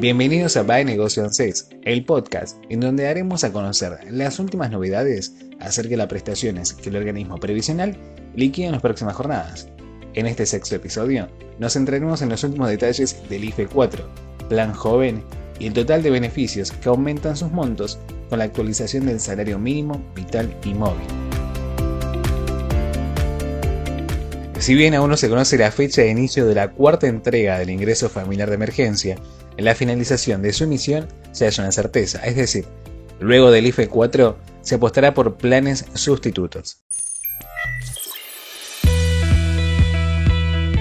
Bienvenidos a By Negocio 6, el podcast en donde haremos a conocer las últimas novedades acerca de las prestaciones que el organismo previsional liquida en las próximas jornadas. En este sexto episodio nos centraremos en los últimos detalles del IFE 4, Plan Joven y el total de beneficios que aumentan sus montos con la actualización del salario mínimo, vital y móvil. Si bien aún no se conoce la fecha de inicio de la cuarta entrega del ingreso familiar de emergencia, la finalización de su emisión se hace una certeza, es decir, luego del IFE 4 se apostará por planes sustitutos.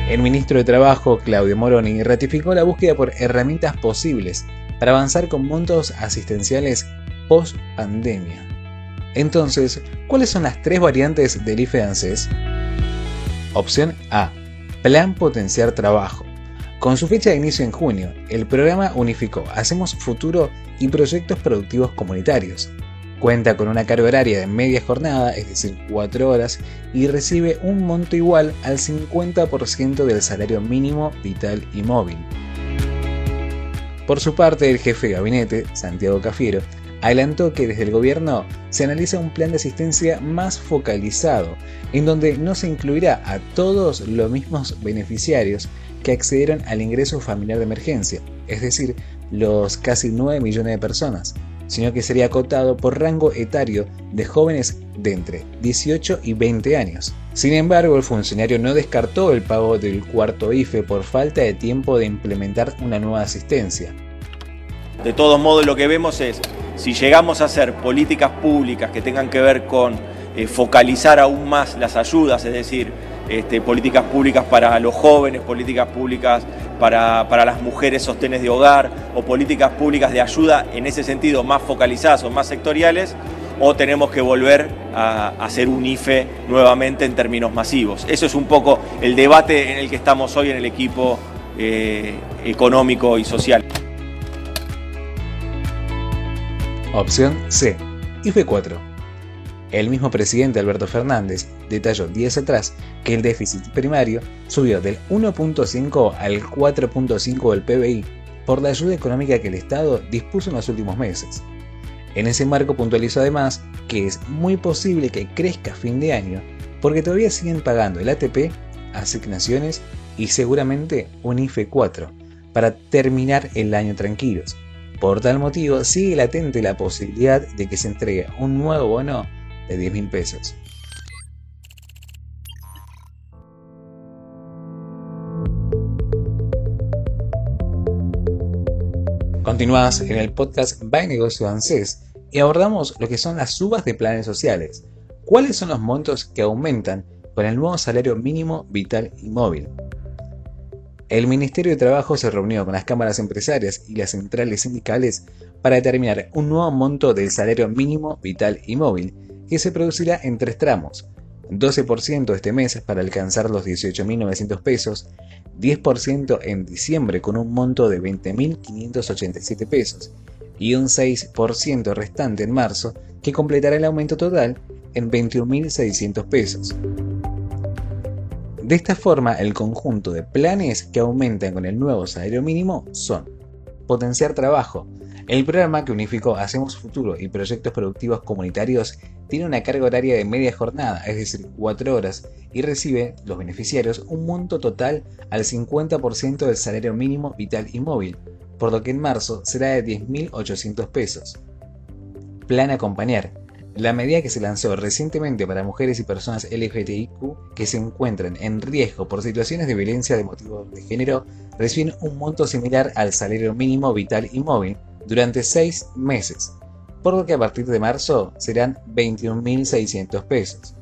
El ministro de Trabajo, Claudio Moroni, ratificó la búsqueda por herramientas posibles para avanzar con montos asistenciales post pandemia. Entonces, ¿cuáles son las tres variantes del IFE ANSES? Opción A. Plan Potenciar Trabajo. Con su fecha de inicio en junio, el programa unificó Hacemos Futuro y proyectos productivos comunitarios. Cuenta con una carga horaria de media jornada, es decir, 4 horas, y recibe un monto igual al 50% del salario mínimo vital y móvil. Por su parte, el jefe de gabinete, Santiago Cafiero, adelantó que desde el gobierno se analiza un plan de asistencia más focalizado, en donde no se incluirá a todos los mismos beneficiarios que accedieron al ingreso familiar de emergencia, es decir, los casi 9 millones de personas, sino que sería acotado por rango etario de jóvenes de entre 18 y 20 años. Sin embargo, el funcionario no descartó el pago del cuarto IFE por falta de tiempo de implementar una nueva asistencia. De todos modos, lo que vemos es si llegamos a hacer políticas públicas que tengan que ver con eh, focalizar aún más las ayudas, es decir, este, políticas públicas para los jóvenes, políticas públicas para, las mujeres sostenes de hogar o políticas públicas de ayuda en ese sentido más focalizadas o más sectoriales, o tenemos que volver a, hacer un IFE nuevamente en términos masivos. Eso es un poco el debate en el que estamos hoy en el equipo eh, económico y social. Opción C. IFE 4. El mismo presidente Alberto Fernández detalló días atrás que el déficit primario subió del 1.5 al 4.5 del PBI por la ayuda económica que el Estado dispuso en los últimos meses. En ese marco puntualizó además que es muy posible que crezca a fin de año porque todavía siguen pagando el ATP, asignaciones y seguramente un IFE 4 para terminar el año tranquilos por tal motivo, sigue latente la posibilidad de que se entregue un nuevo bono de 10 mil pesos. Continuamos en el podcast By Negocio ANSES y abordamos lo que son las subas de planes sociales. ¿Cuáles son los montos que aumentan con el nuevo salario mínimo vital y móvil? El Ministerio de Trabajo se reunió con las cámaras empresarias y las centrales sindicales para determinar un nuevo monto del salario mínimo vital y móvil, que se producirá en tres tramos. 12% este mes para alcanzar los 18.900 pesos, 10% en diciembre con un monto de 20.587 pesos y un 6% restante en marzo que completará el aumento total en 21.600 pesos. De esta forma, el conjunto de planes que aumentan con el nuevo salario mínimo son Potenciar Trabajo. El programa que unificó Hacemos Futuro y proyectos productivos comunitarios tiene una carga horaria de media jornada, es decir, 4 horas, y recibe, los beneficiarios, un monto total al 50% del salario mínimo vital y móvil, por lo que en marzo será de 10.800 pesos. Plan Acompañar la medida que se lanzó recientemente para mujeres y personas LGBTIQ que se encuentran en riesgo por situaciones de violencia de motivo de género reciben un monto similar al salario mínimo vital y móvil durante seis meses, por lo que a partir de marzo serán 21.600 pesos.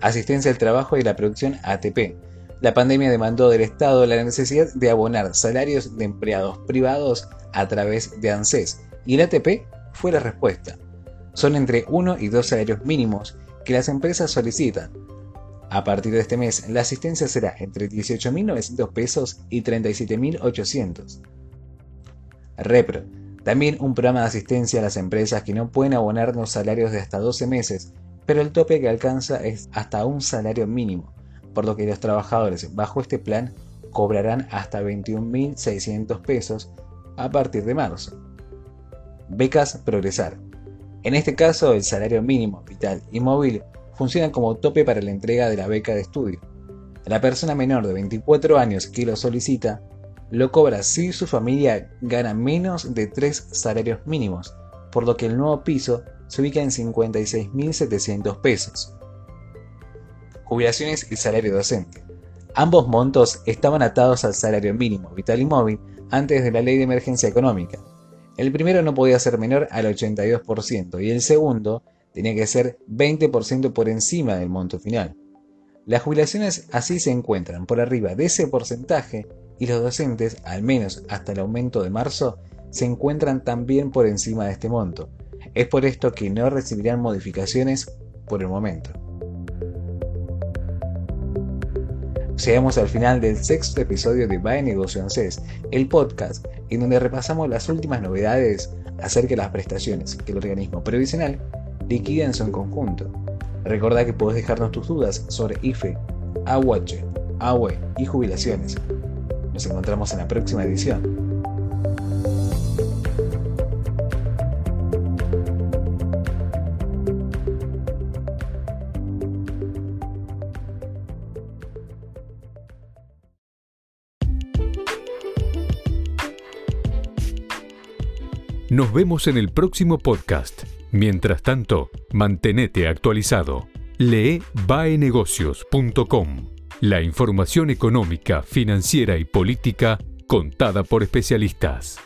Asistencia al trabajo y la producción ATP. La pandemia demandó del Estado la necesidad de abonar salarios de empleados privados a través de ANSES y el ATP fue la respuesta. Son entre 1 y 2 salarios mínimos que las empresas solicitan. A partir de este mes, la asistencia será entre 18.900 pesos y 37.800. Repro, también un programa de asistencia a las empresas que no pueden abonar los salarios de hasta 12 meses, pero el tope que alcanza es hasta un salario mínimo, por lo que los trabajadores bajo este plan cobrarán hasta 21.600 pesos a partir de marzo. Becas Progresar. En este caso, el salario mínimo, vital y móvil funcionan como tope para la entrega de la beca de estudio. La persona menor de 24 años que lo solicita lo cobra si su familia gana menos de 3 salarios mínimos, por lo que el nuevo piso se ubica en 56.700 pesos. Jubilaciones y salario docente. Ambos montos estaban atados al salario mínimo vital y móvil antes de la ley de emergencia económica, el primero no podía ser menor al 82% y el segundo tenía que ser 20% por encima del monto final. Las jubilaciones así se encuentran por arriba de ese porcentaje y los docentes, al menos hasta el aumento de marzo, se encuentran también por encima de este monto. Es por esto que no recibirán modificaciones por el momento. Llegamos al final del sexto episodio de By Negocio CES, el podcast en donde repasamos las últimas novedades acerca de las prestaciones que el organismo previsional liquida en su conjunto. Recordá que puedes dejarnos tus dudas sobre IFE, AWH, AWE y jubilaciones. Nos encontramos en la próxima edición. Nos vemos en el próximo podcast. Mientras tanto, mantenete actualizado. Lee baenegocios.com. La información económica, financiera y política contada por especialistas.